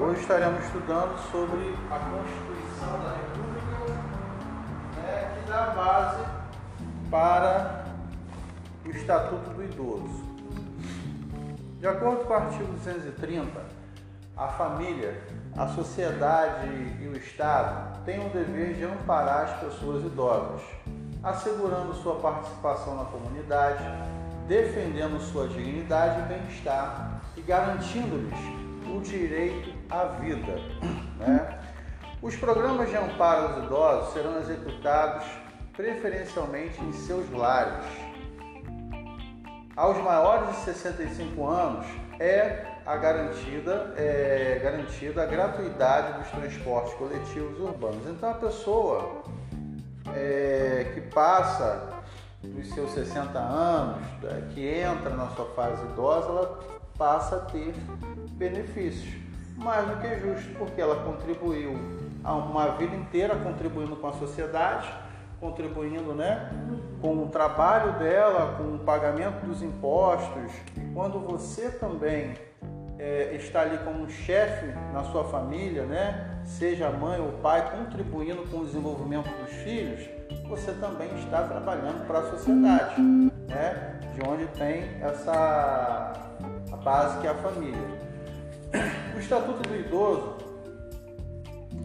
Hoje estaremos estudando sobre a Constituição da República, né, que dá base para o Estatuto do Idoso. De acordo com o artigo 230, a família, a sociedade e o Estado têm o dever de amparar as pessoas idosas, assegurando sua participação na comunidade, defendendo sua dignidade e bem-estar e garantindo-lhes o direito à vida. Né? Os programas de amparo aos idosos serão executados preferencialmente em seus lares. Aos maiores de 65 anos é a garantida, é garantida a gratuidade dos transportes coletivos urbanos. Então a pessoa é, que passa dos seus 60 anos, é, que entra na sua fase idosa, ela passa a ter benefícios. Mais do que justo, porque ela contribuiu a uma vida inteira contribuindo com a sociedade, contribuindo né, com o trabalho dela, com o pagamento dos impostos. Quando você também é, está ali como chefe na sua família, né, seja mãe ou pai, contribuindo com o desenvolvimento dos filhos, você também está trabalhando para a sociedade, né, de onde tem essa base que é a família. O Estatuto do Idoso,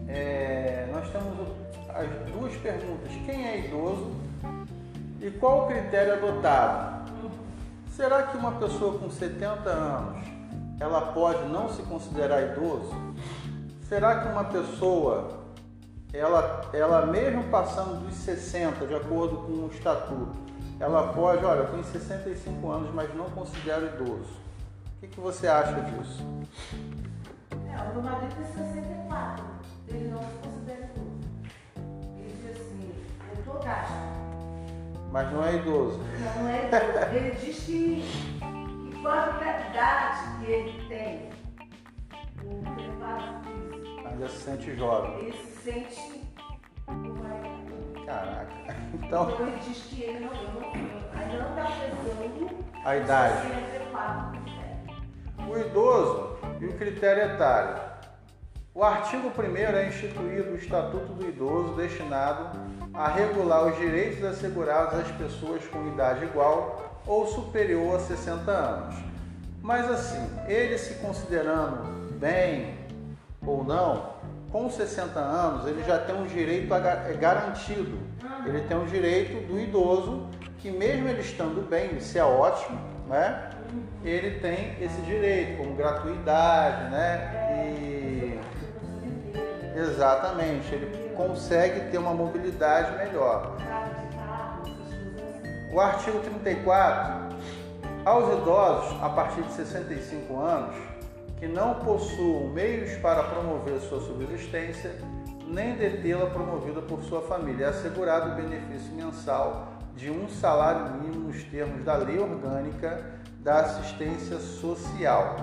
é, nós temos as duas perguntas: quem é idoso e qual o critério adotado? Será que uma pessoa com 70 anos ela pode não se considerar idoso? Será que uma pessoa ela, ela mesmo passando dos 60, de acordo com o estatuto, ela pode, olha, eu tenho 65 anos, mas não considero idoso. O que, que você acha disso? É, o meu marido tem 64. Ele não se considera idoso. Ele diz assim, eu tô gasto. Mas não é idoso. Não, não é idoso. Ele diz que, que com a idade que ele tem, o preparo físico, Ainda se sente jovem. ele se sente. Caraca. Então, Então ele diz que ele não, ainda não está pesando a idade. 64. O idoso e o critério etário. O artigo 1 é instituído o Estatuto do Idoso destinado a regular os direitos assegurados às pessoas com idade igual ou superior a 60 anos. Mas assim, ele se considerando bem ou não, com 60 anos ele já tem um direito é garantido. Ele tem um direito do idoso que mesmo ele estando bem, isso é ótimo, né? ele tem esse direito, como gratuidade, né? E exatamente, ele consegue ter uma mobilidade melhor. O artigo 34, aos idosos a partir de 65 anos que não possuam meios para promover sua subsistência, nem detê-la promovida por sua família, é assegurado o benefício mensal de um salário mínimo nos termos da lei orgânica da assistência social.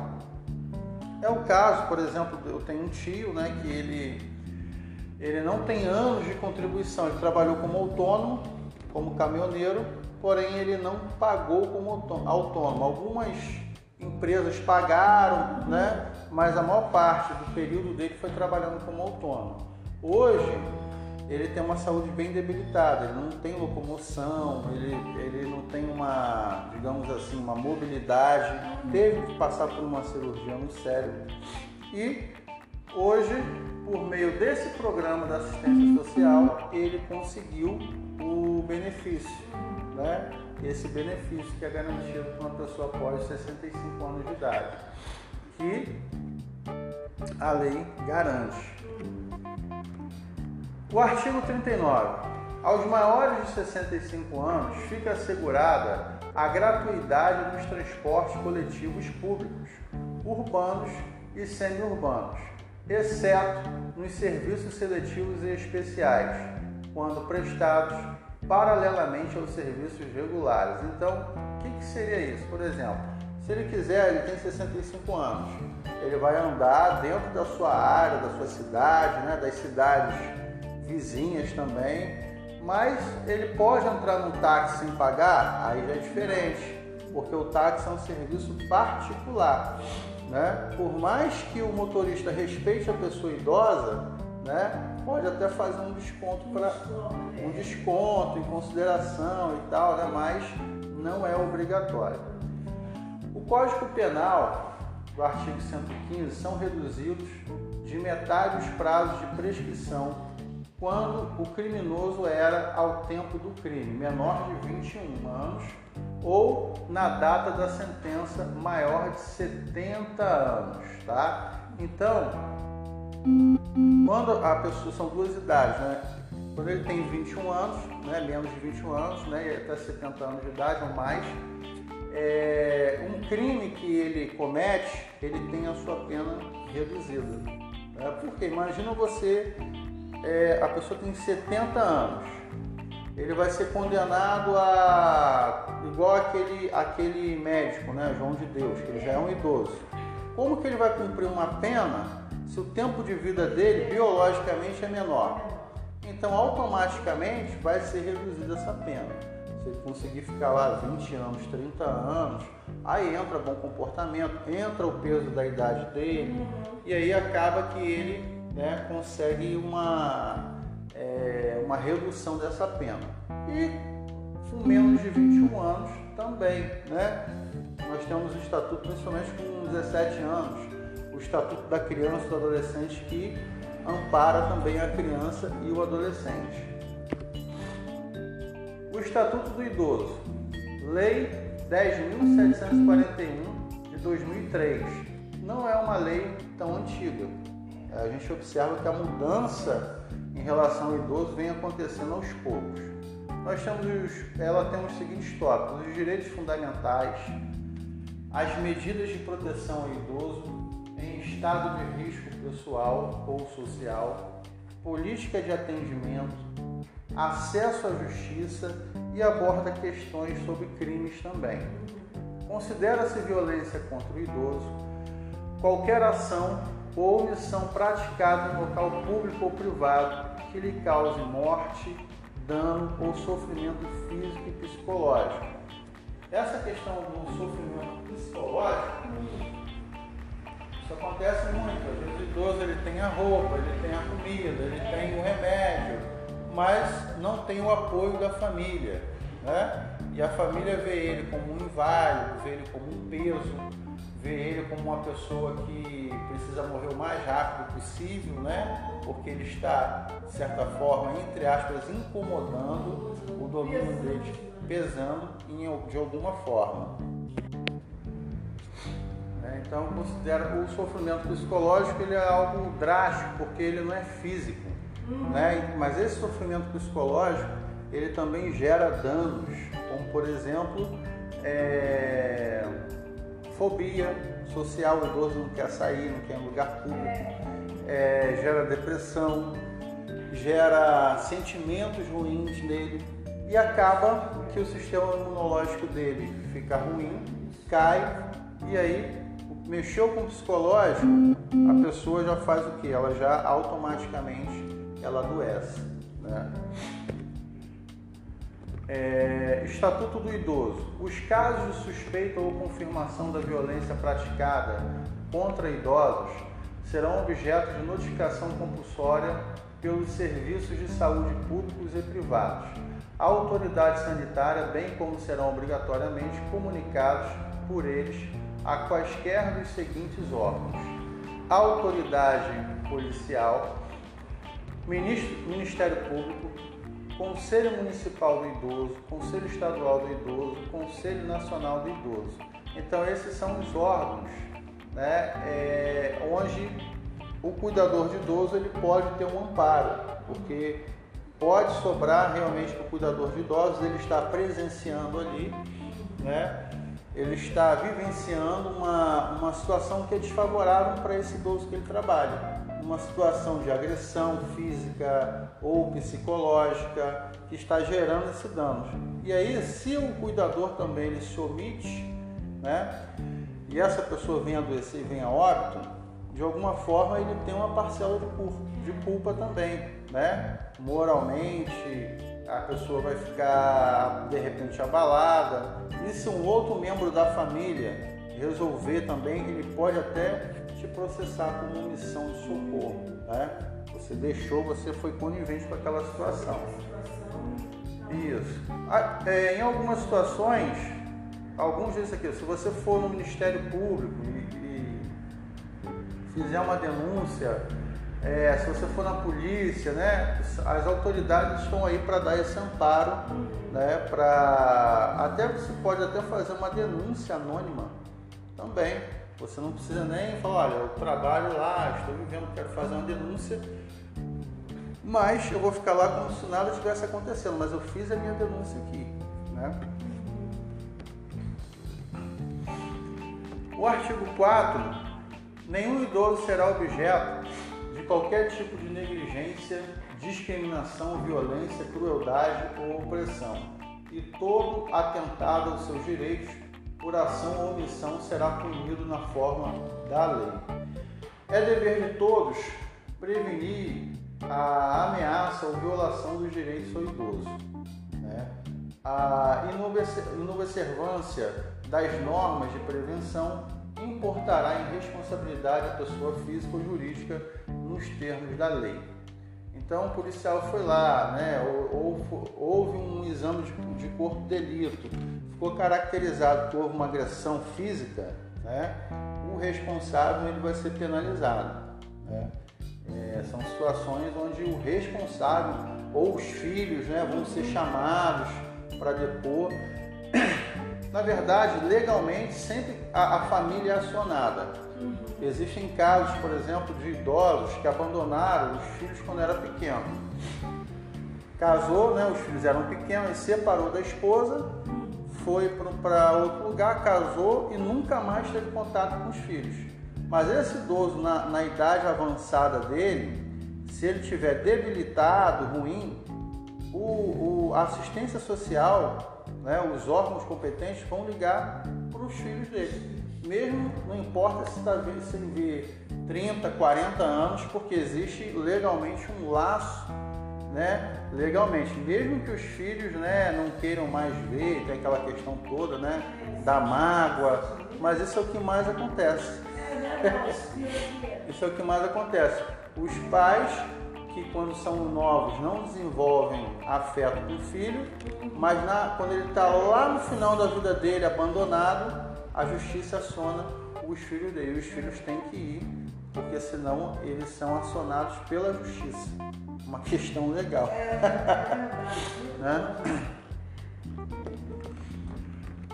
É o caso, por exemplo, eu tenho um tio, né, que ele ele não tem anos de contribuição, ele trabalhou como autônomo, como caminhoneiro, porém ele não pagou como autônomo. Algumas empresas pagaram, né, mas a maior parte do período dele foi trabalhando como autônomo. Hoje ele tem uma saúde bem debilitada, ele não tem locomoção, ele, ele não tem uma, digamos assim, uma mobilidade, teve que passar por uma cirurgia no cérebro. E hoje, por meio desse programa da assistência social, ele conseguiu o benefício, né? Esse benefício que é garantido para uma pessoa após 65 anos de idade, que a lei garante. O artigo 39. Aos maiores de 65 anos fica assegurada a gratuidade dos transportes coletivos públicos, urbanos e semi-urbanos, exceto nos serviços seletivos e especiais, quando prestados paralelamente aos serviços regulares. Então, o que, que seria isso? Por exemplo, se ele quiser, ele tem 65 anos, ele vai andar dentro da sua área, da sua cidade, né, das cidades vizinhas também, mas ele pode entrar num táxi sem pagar, aí já é diferente. porque o táxi é um serviço particular. Né? Por mais que o motorista respeite a pessoa idosa, né? pode até fazer um desconto para um desconto em consideração e tal, né? mas não é obrigatório. O Código Penal do artigo 115 são reduzidos de metade os prazos de prescrição quando o criminoso era ao tempo do crime, menor de 21 anos, ou na data da sentença maior de 70 anos, tá? Então, quando a pessoa são duas idades, né? Quando ele tem 21 anos, né, menos de 21 anos, né, até 70 anos de idade ou mais, é, um crime que ele comete, ele tem a sua pena reduzida. Né? Porque imagina você, é, a pessoa tem 70 anos, ele vai ser condenado a igual aquele, aquele médico, né, João de Deus, que ele já é um idoso. Como que ele vai cumprir uma pena se o tempo de vida dele biologicamente é menor? Então automaticamente vai ser reduzida essa pena se ele conseguir ficar lá 20 anos, 30 anos, aí entra bom comportamento, entra o peso da idade dele, e aí acaba que ele né, consegue uma, é, uma redução dessa pena. E com menos de 21 anos também, né? Nós temos o estatuto, principalmente com 17 anos, o estatuto da criança e do adolescente que ampara também a criança e o adolescente. O Estatuto do Idoso, Lei 10.741 de 2003, não é uma lei tão antiga. A gente observa que a mudança em relação ao idoso vem acontecendo aos poucos. Nós temos, ela tem os seguintes tópicos: os direitos fundamentais, as medidas de proteção ao idoso em estado de risco pessoal ou social, política de atendimento, acesso à justiça e aborda questões sobre crimes também. Considera-se violência contra o idoso qualquer ação ou omissão praticada em local público ou privado que lhe cause morte, dano ou sofrimento físico e psicológico. Essa questão do sofrimento psicológico, isso acontece muito. Às vezes o idoso ele tem a roupa, ele tem a comida, ele tem o remédio, mas não tem o apoio da família. Né? E a família vê ele como um inválido, vê ele como um peso, vê ele como uma pessoa que precisa morrer o mais rápido possível, né? porque ele está, de certa forma, entre aspas, incomodando o domínio dele, pesando de alguma forma. Né? Então, eu considero o sofrimento psicológico ele é algo drástico, porque ele não é físico. Né? Mas esse sofrimento psicológico ele também gera danos, como por exemplo é, fobia social, o idoso não quer sair, não quer lugar público, é, gera depressão, gera sentimentos ruins nele e acaba que o sistema imunológico dele fica ruim, cai e aí mexeu com o psicológico, a pessoa já faz o que? Ela já automaticamente ela adoece. Né? É, Estatuto do Idoso. Os casos de suspeita ou confirmação da violência praticada contra idosos serão objeto de notificação compulsória pelos serviços de saúde públicos e privados. A autoridade sanitária, bem como serão obrigatoriamente comunicados por eles a quaisquer dos seguintes órgãos: autoridade policial, Ministério Público, Conselho Municipal do Idoso, Conselho Estadual do Idoso, Conselho Nacional do Idoso. Então esses são os órgãos né, é, onde o cuidador de idoso ele pode ter um amparo, porque pode sobrar realmente para o cuidador de idosos, ele está presenciando ali, né, ele está vivenciando uma, uma situação que é desfavorável para esse idoso que ele trabalha uma situação de agressão física ou psicológica que está gerando esse dano. E aí, se o cuidador também ele se omite, né, e essa pessoa vem adoecer e vem a óbito, de alguma forma ele tem uma parcela de culpa, de culpa também, né, moralmente, a pessoa vai ficar de repente abalada. E se um outro membro da família resolver também, ele pode até te processar como omissão de socorro. Né? Você deixou, você foi conivente com aquela situação. Isso. Ah, é, em algumas situações, alguns dizem aqui, se você for no Ministério Público e, fizer uma denúncia, é, se você for na polícia, né, as autoridades estão aí para dar esse amparo, né, para até você pode até fazer uma denúncia anônima também. Você não precisa nem falar, olha, eu trabalho lá, estou vivendo, quero fazer uma denúncia mas eu vou ficar lá como se nada tivesse acontecendo, mas eu fiz a minha denúncia aqui. Né? O artigo 4, nenhum idoso será objeto de qualquer tipo de negligência, discriminação, violência, crueldade ou opressão, e todo atentado aos seus direitos por ação ou omissão será punido na forma da lei. É dever de todos prevenir a ameaça ou violação dos direitos do idoso. Né? A inobservância das normas de prevenção importará em responsabilidade a pessoa física ou jurídica nos termos da lei. Então o policial foi lá, né? houve um exame de, corpo de delito, ficou caracterizado houve uma agressão física, né? o responsável ele vai ser penalizado. Né? É, são situações onde o responsável ou os filhos né, vão ser chamados para depor. Na verdade, legalmente, sempre a, a família é acionada. Uhum. Existem casos, por exemplo, de idosos que abandonaram os filhos quando era pequeno. Casou, né, os filhos eram pequenos, separou da esposa, foi para outro lugar, casou e nunca mais teve contato com os filhos. Mas esse idoso, na, na idade avançada dele, se ele tiver debilitado, ruim, o, o, a assistência social, né, os órgãos competentes vão ligar para os filhos dele. Mesmo, não importa se está se ele vê 30, 40 anos, porque existe legalmente um laço, né, legalmente. Mesmo que os filhos né, não queiram mais ver, tem aquela questão toda né, da mágoa, mas isso é o que mais acontece. Isso é o que mais acontece. Os pais que quando são novos não desenvolvem afeto com o filho, mas na, quando ele está lá no final da vida dele, abandonado, a justiça aciona os filhos dele. Os filhos têm que ir, porque senão eles são acionados pela justiça. Uma questão legal. né?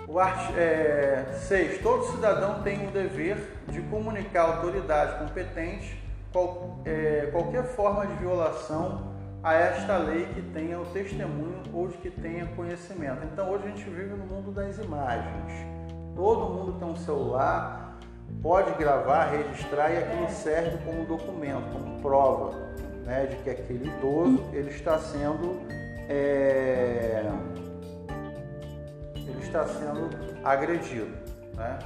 O art... é... Seis, todo cidadão tem o dever de comunicar à autoridade competente qual... é... qualquer forma de violação a esta lei que tenha o testemunho ou de que tenha conhecimento. Então hoje a gente vive no mundo das imagens. Todo mundo tem um celular, pode gravar, registrar e aquilo serve como documento, como prova né, de que aquele idoso ele está sendo é ele está sendo agredido. Né?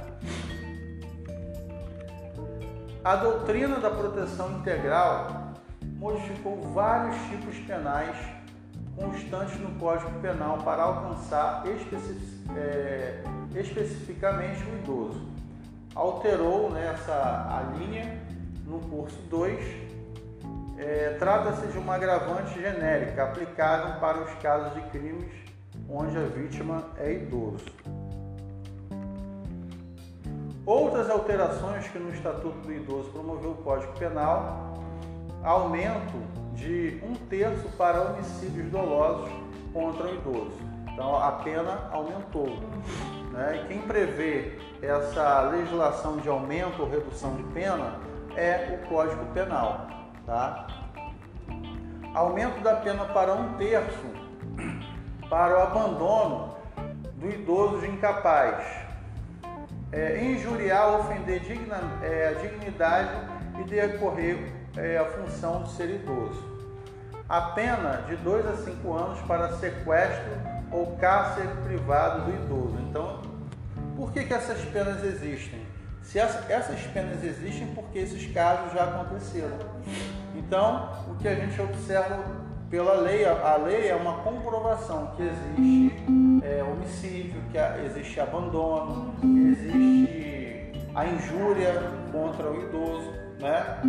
A doutrina da proteção integral modificou vários tipos penais constantes no Código Penal para alcançar especific, é, especificamente o idoso. Alterou nessa né, linha no curso 2. É, Trata-se de uma agravante genérica aplicável para os casos de crimes onde a vítima é idoso. Outras alterações que no Estatuto do Idoso promoveu o Código Penal, aumento de um terço para homicídios dolosos contra o idoso. Então a pena aumentou. Né? E quem prevê essa legislação de aumento ou redução de pena é o Código Penal. Tá? Aumento da pena para um terço para o abandono do idoso de incapaz, é, injuriar ofender digna, é, a dignidade e decorrer é, a função de ser idoso. A pena de 2 a 5 anos para sequestro ou cárcere privado do idoso. Então, por que, que essas penas existem? Se essa, essas penas existem porque esses casos já aconteceram. Então, o que a gente observa pela lei, a lei é uma comprovação que existe é, homicídio, que existe abandono, existe a injúria contra o idoso, né?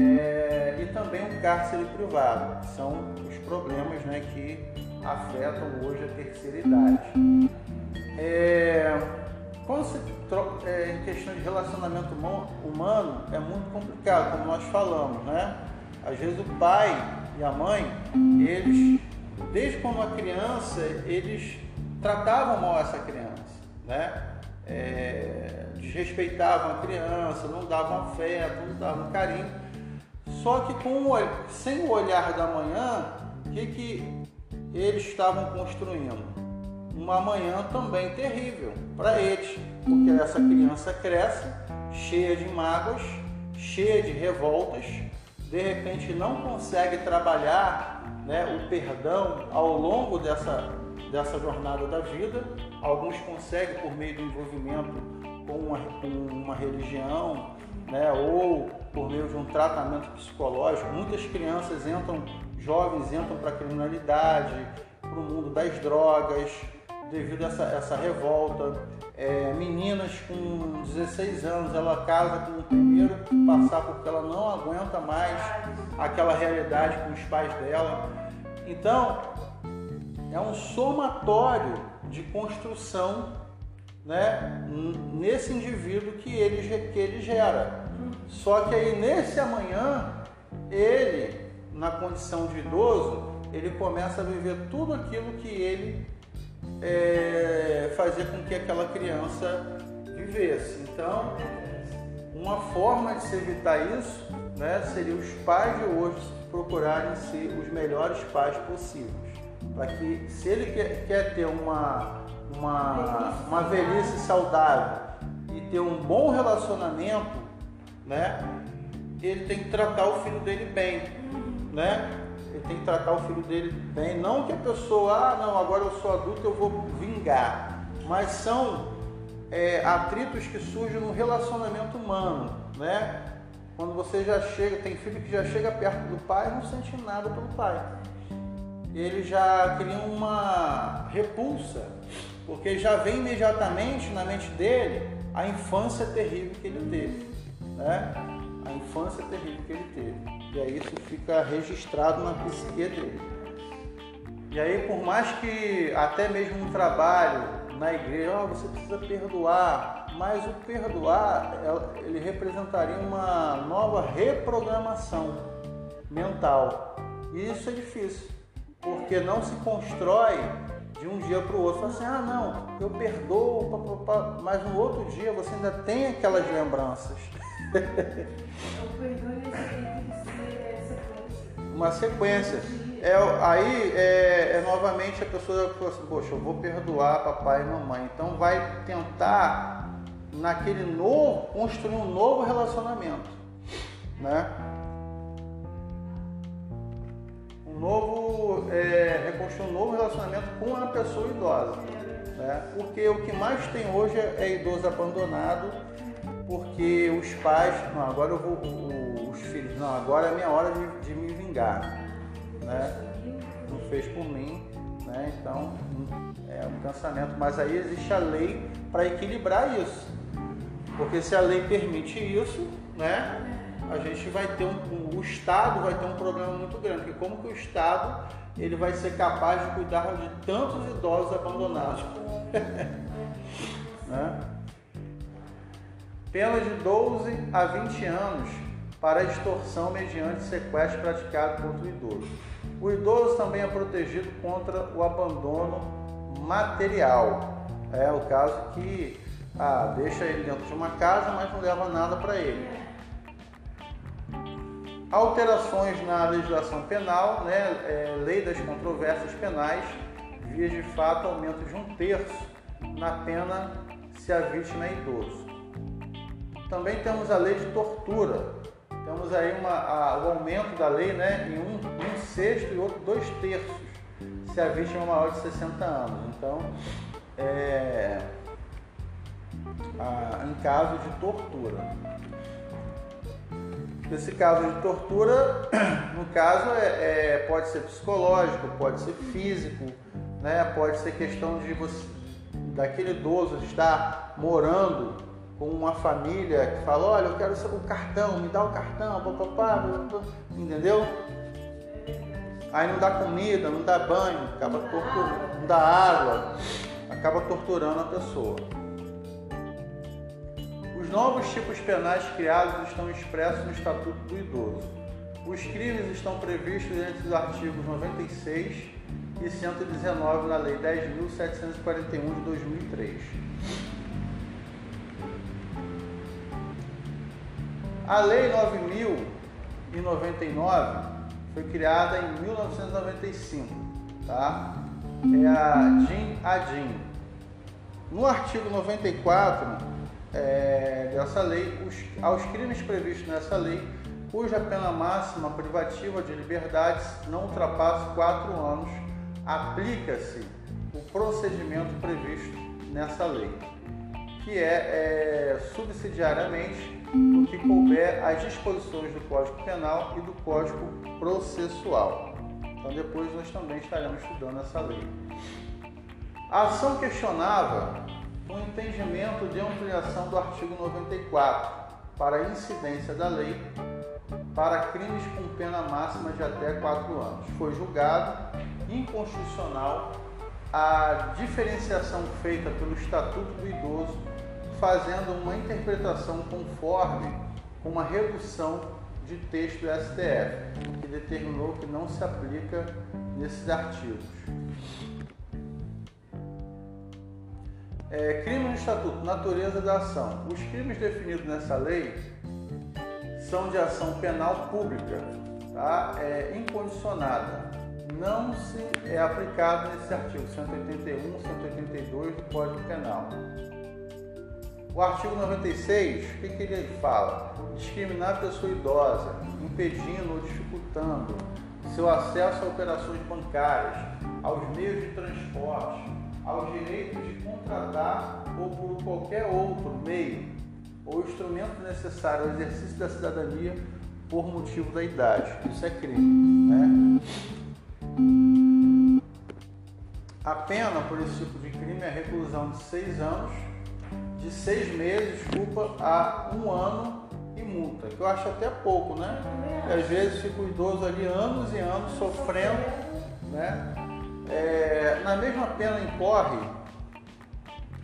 É, e também o cárcere privado, são os problemas né, que afetam hoje a terceira idade. É, quando se é, em questão de relacionamento humano é muito complicado, como nós falamos, né? Às vezes o pai e a mãe, eles, desde quando uma criança, eles tratavam mal essa criança, né? É, desrespeitavam a criança, não davam afeto, não davam carinho. Só que com o, sem o olhar da manhã, o que, que eles estavam construindo? Uma manhã também terrível para eles, porque essa criança cresce cheia de mágoas, cheia de revoltas, de repente não consegue trabalhar né, o perdão ao longo dessa, dessa jornada da vida. Alguns conseguem por meio do envolvimento com uma, com uma religião, né, ou por meio de um tratamento psicológico. Muitas crianças entram, jovens entram para a criminalidade, para o mundo das drogas, devido a essa, essa revolta. É, meninas com 16 anos, ela casa com o primeiro passar porque ela não aguenta mais aquela realidade com os pais dela. Então, é um somatório de construção né, nesse indivíduo que ele, que ele gera. Só que aí nesse amanhã, ele, na condição de idoso, ele começa a viver tudo aquilo que ele é, fazia com que aquela criança vivesse. Então, uma forma de se evitar isso né, seria os pais de hoje procurarem ser os melhores pais possíveis. Para que, se ele quer, quer ter uma, uma, uma velhice saudável e ter um bom relacionamento, né, ele tem que tratar o filho dele bem. Né? Tem que tratar o filho dele bem. Não que a pessoa, ah, não, agora eu sou adulto, eu vou vingar. Mas são é, atritos que surgem no relacionamento humano, né? Quando você já chega, tem filho que já chega perto do pai não sente nada pelo pai. Ele já cria uma repulsa, porque já vem imediatamente na mente dele a infância terrível que ele teve, né? A infância terrível que ele teve. E aí isso fica registrado na psique dele. E aí, por mais que até mesmo um trabalho na igreja, oh, você precisa perdoar, mas o perdoar ele representaria uma nova reprogramação mental. E isso é difícil, porque não se constrói de um dia para o outro. Fala assim, ah não, eu perdoo, mas no outro dia você ainda tem aquelas lembranças. O perdão uma sequência. É, aí é, é, novamente a pessoa fala assim, poxa, eu vou perdoar papai e mamãe. Então vai tentar naquele novo, construir um novo relacionamento. Né? Um novo, é, reconstruir um novo relacionamento com a pessoa idosa. Né? Porque o que mais tem hoje é idoso abandonado, porque os pais, não, agora eu vou, os filhos, não, agora é minha hora de, de me vingar, né? Não fez por mim, né? Então é um cansamento, mas aí existe a lei para equilibrar isso, porque se a lei permite isso, né? A gente vai ter um, o Estado vai ter um problema muito grande, porque como que o Estado ele vai ser capaz de cuidar de tantos idosos abandonados? né? Pena de 12 a 20 anos para extorsão mediante sequestro praticado contra o idoso. O idoso também é protegido contra o abandono material. É o caso que ah, deixa ele dentro de uma casa, mas não leva nada para ele. Alterações na legislação penal, né, é, lei das controvérsias penais, via de fato aumento de um terço na pena se a vítima é idoso. Também temos a lei de tortura. Temos aí uma, a, o aumento da lei né, em um, um sexto e outro dois terços, se a vítima é maior de 60 anos. Então, é, a, em caso de tortura. Esse caso de tortura, no caso, é, é, pode ser psicológico, pode ser físico, né? pode ser questão de você, daquele idoso estar morando com uma família que fala, olha, eu quero o cartão, me dá o cartão, papapá, entendeu? Aí não dá comida, não dá banho, acaba torturando, não dá água, acaba torturando a pessoa. Os novos tipos penais criados estão expressos no Estatuto do Idoso. Os crimes estão previstos entre os artigos 96 e 119 na Lei 10.741 de 2003. A Lei 9.099 foi criada em 1995, tá? É a DIN ADIN. No artigo 94 é, dessa lei, os, aos crimes previstos nessa lei, cuja pena máxima privativa de liberdades não ultrapasse quatro anos, aplica-se o procedimento previsto nessa lei, que é, é subsidiariamente o que couber às disposições do Código Penal e do Código Processual. Então depois nós também estaremos estudando essa lei. A ação questionava o entendimento de ampliação do artigo 94 para a incidência da lei para crimes com pena máxima de até 4 anos. Foi julgado inconstitucional a diferenciação feita pelo Estatuto do Idoso, fazendo uma interpretação conforme com uma redução de texto do STF, que determinou que não se aplica nesses artigos. É, crime no Estatuto, natureza da ação. Os crimes definidos nessa lei são de ação penal pública, tá? é, incondicionada. Não se é aplicado nesse artigo 181, 182 do Código Penal. O artigo 96, o que, que ele fala? Discriminar a pessoa idosa, impedindo ou dificultando seu acesso a operações bancárias, aos meios de transporte, ao direito de contratar ou por qualquer outro meio ou instrumento necessário ao exercício da cidadania por motivo da idade. Isso é crime. Né? A pena por esse tipo de crime é reclusão de seis anos, de seis meses, desculpa, a um ano e multa, que eu acho até pouco, né? Às vezes fica o idoso ali anos e anos sofrendo, né? É, na mesma pena incorre,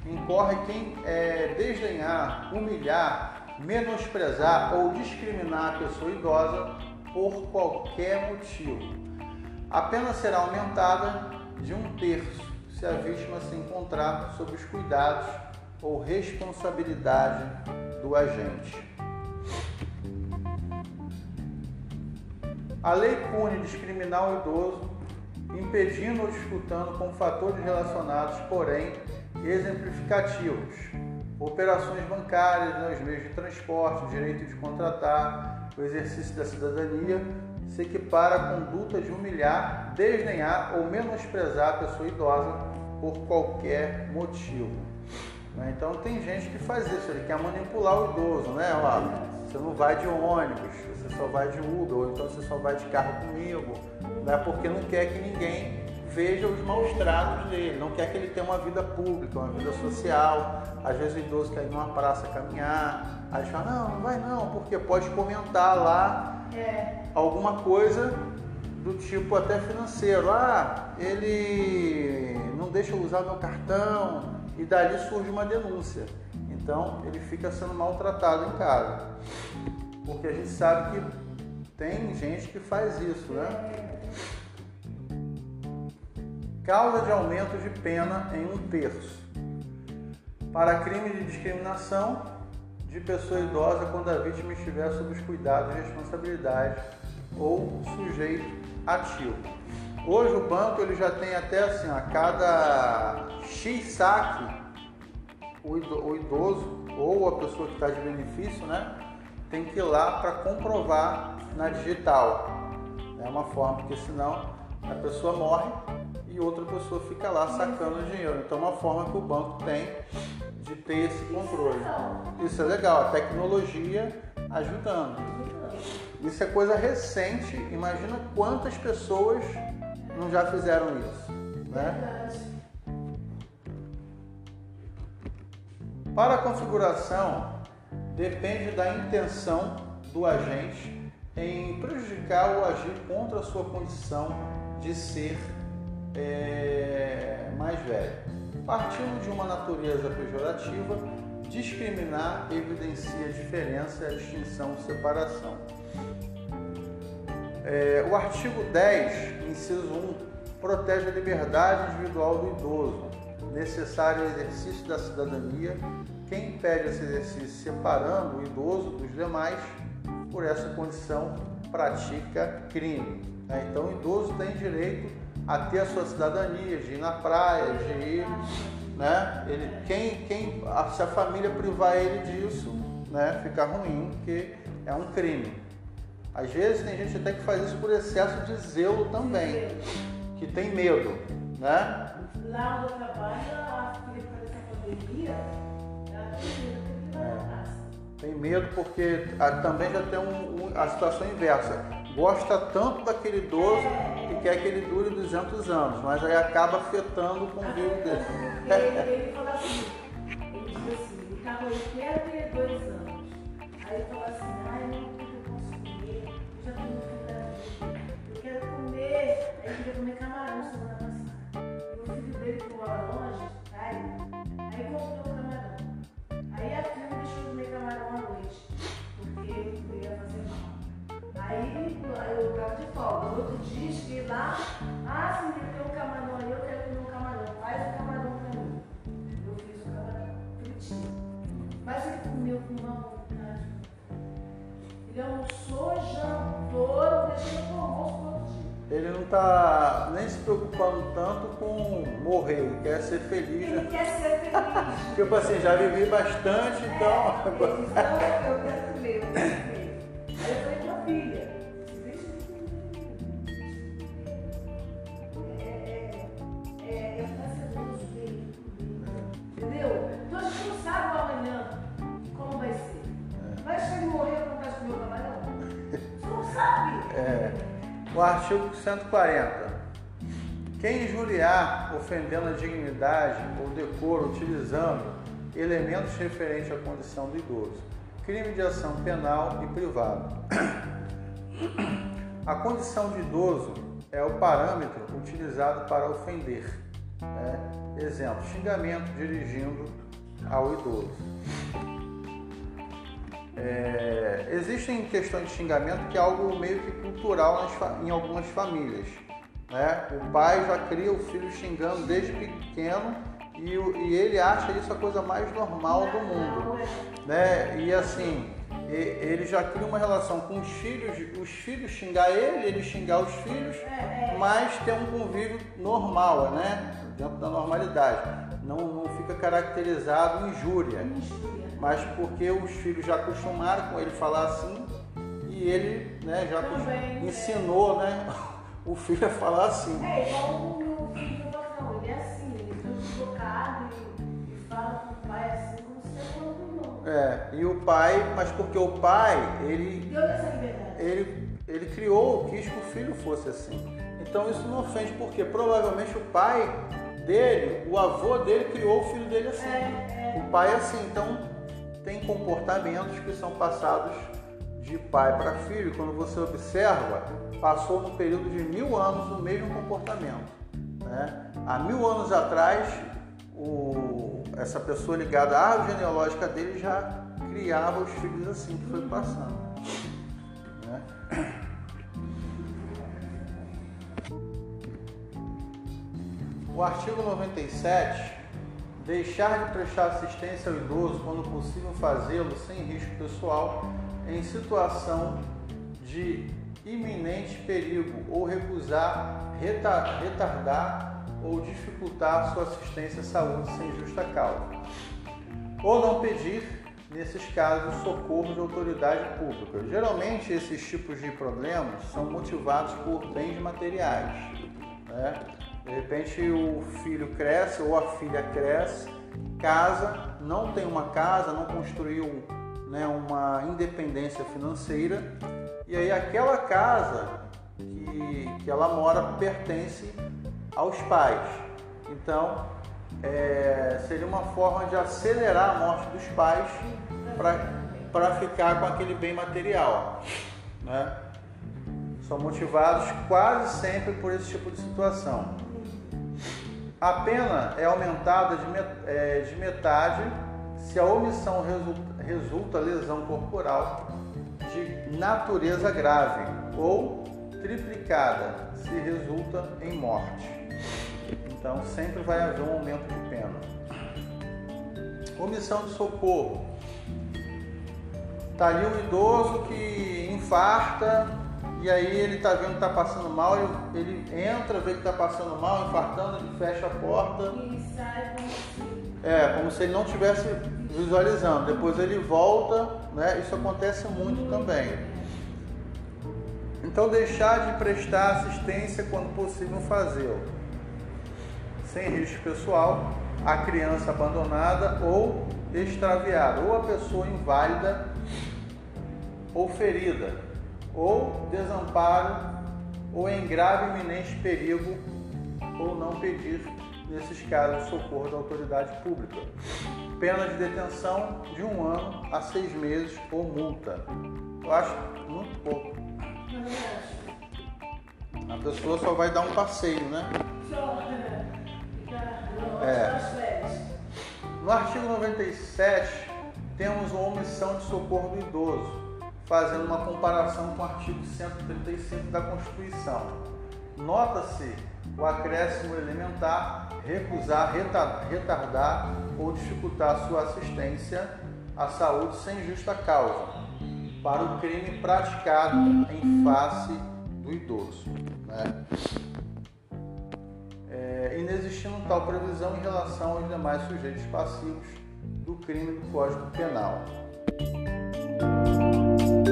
incorre quem é, desdenhar, humilhar, menosprezar ou discriminar a pessoa idosa por qualquer motivo. A pena será aumentada de um terço se a vítima se encontrar sob os cuidados ou responsabilidade do agente. A lei pune discriminar o idoso impedindo ou disputando com fatores relacionados, porém exemplificativos. Operações bancárias, né, os meios de transporte, o direito de contratar, o exercício da cidadania, se equipara à conduta de humilhar, desdenhar ou menosprezar a pessoa idosa por qualquer motivo. Né? Então tem gente que faz isso, ele quer manipular o idoso, né? Ó, você não vai de ônibus, você só vai de Uber, ou então você só vai de carro comigo, né? porque não quer que ninguém veja os maus tratos dele, não quer que ele tenha uma vida pública, uma vida social. Às vezes o idoso quer ir numa praça caminhar, aí fala, não, não vai não, porque pode comentar lá é. alguma coisa do tipo até financeiro. Ah, ele não deixa eu usar meu cartão, e dali surge uma denúncia. Então ele fica sendo maltratado em casa. Porque a gente sabe que tem gente que faz isso, né? Causa de aumento de pena em um terço. Para crime de discriminação de pessoa idosa quando a vítima estiver sob os cuidados e responsabilidade ou sujeito ativo. Hoje o banco ele já tem até assim, a cada X saque, o idoso ou a pessoa que está de benefício, né, tem que ir lá para comprovar na digital. É uma forma, porque senão a pessoa morre e outra pessoa fica lá sacando dinheiro. Então, é uma forma que o banco tem de ter esse controle. Isso é legal. A tecnologia Ajudando. Isso é coisa recente. Imagina quantas pessoas não já fizeram isso, né? Para a configuração, depende da intenção do agente em prejudicar ou agir contra a sua condição de ser é, mais velho. Partindo de uma natureza pejorativa, discriminar evidencia diferença, distinção, separação. É, o artigo 10, inciso 1, protege a liberdade individual do idoso, necessário exercício da cidadania, quem impede esse exercício separando o idoso dos demais por essa condição pratica crime. Né? Então, o idoso tem direito a ter a sua cidadania, de ir na praia, de ir, né? Ele, quem, quem, se a família privar ele disso, né? Fica ruim, porque é um crime. Às vezes tem gente até que faz isso por excesso de zelo também, que tem medo, né? Lá onde eu trabalho, a filha essa pandemia, ela tem medo tem medo porque ah, também já tem um, um, a situação inversa. Gosta tanto daquele idoso que quer que ele dure 200 anos, mas aí acaba afetando o convívio dele. Ele, ele falou assim, cheguei lá, ah, sim, tem um camarão aí, eu quero comer um camarão. Faz o camarão para mim. Eu fiz o camarão fritinho. Mas ele comeu com uma vontade. Ele almoçou, jantou, deixou o almoço outro dia. Ele não está nem se preocupando tanto com morrer, ele quer ser feliz. Ele né? quer ser feliz. tipo assim, já vivi bastante, então. É, então eu quero comer, eu quero comer. Aí eu falei com a filha, O artigo 140. Quem injuriar, ofendendo a dignidade ou decoro, utilizando elementos referentes à condição do idoso, crime de ação penal e privado. A condição de idoso é o parâmetro utilizado para ofender. Né? Exemplo: xingamento dirigindo ao idoso. É, existem questões de xingamento que é algo meio que cultural nas, em algumas famílias. Né? O pai já cria o filho xingando desde pequeno e, e ele acha isso a coisa mais normal do mundo. Né? E assim, ele já cria uma relação com os filhos, os filhos xingar ele, ele xingar os filhos, mas ter um convívio normal, né? dentro da normalidade. Não, não fica caracterizado injúria mas porque os filhos já acostumaram com ele falar assim e ele né, já Também, ensinou é. né, o filho a falar assim. É igual o meu filho não, ele é assim, ele é deslocado e, fala com o pai assim como se fosse um irmão. É, e o pai, mas porque o pai, ele. Deu essa liberdade. Ele, ele criou, quis que o filho fosse assim. Então isso não ofende, porque provavelmente o pai dele, o avô dele criou o filho dele assim. É, é. O pai é assim, então tem comportamentos que são passados de pai para filho. Quando você observa, passou no período de mil anos o mesmo comportamento. Né? Há mil anos atrás, o, essa pessoa ligada à árvore genealógica dele já criava os filhos assim que foi passando. Né? O artigo 97 Deixar de prestar assistência ao idoso quando possível fazê-lo sem risco pessoal em situação de iminente perigo ou recusar, retardar ou dificultar sua assistência à saúde sem justa causa. Ou não pedir, nesses casos, socorro de autoridade pública. Geralmente, esses tipos de problemas são motivados por bens materiais. Né? De repente o filho cresce ou a filha cresce, casa, não tem uma casa, não construiu né, uma independência financeira e aí aquela casa que, que ela mora pertence aos pais. Então é, seria uma forma de acelerar a morte dos pais para ficar com aquele bem material. Né? São motivados quase sempre por esse tipo de situação. A pena é aumentada de, é, de metade se a omissão resulta, resulta lesão corporal de natureza grave ou triplicada se resulta em morte. Então sempre vai haver um aumento de pena. Omissão de socorro. Está ali um idoso que infarta e aí ele tá vendo que tá passando mal, ele, entra, vê que tá passando mal, infartando, ele fecha a porta. E sai. É, como se ele não estivesse visualizando. Depois ele volta, né? Isso acontece muito também. Então deixar de prestar assistência quando possível fazê-lo. Sem risco pessoal, a criança abandonada ou extraviada, ou a pessoa inválida ou ferida ou desamparo, ou em grave iminente perigo, ou não pedir, nesses casos, socorro da autoridade pública. Pena de detenção de um ano a seis meses ou multa. Eu acho muito pouco. A pessoa só vai dar um passeio, né? É. No artigo 97, temos uma omissão de socorro do idoso fazendo uma comparação com o artigo 135 da Constituição. Nota-se o acréscimo elementar recusar, retardar ou dificultar sua assistência à saúde sem justa causa para o crime praticado em face do idoso. Né? É, inexistindo tal previsão em relação aos demais sujeitos passivos do crime do Código Penal.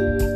Bye.